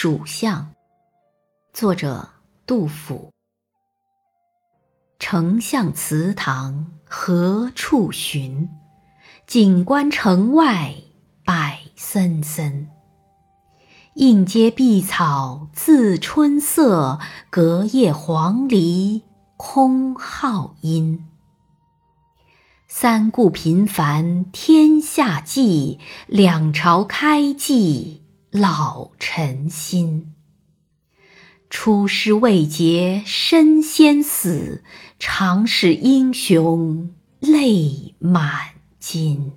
蜀相，作者杜甫。丞相祠堂何处寻？锦官城外柏森森。映阶碧草自春色，隔叶黄鹂空号音。三顾频繁天下计，两朝开济老臣心。出师未捷身先死，长使英雄泪满襟。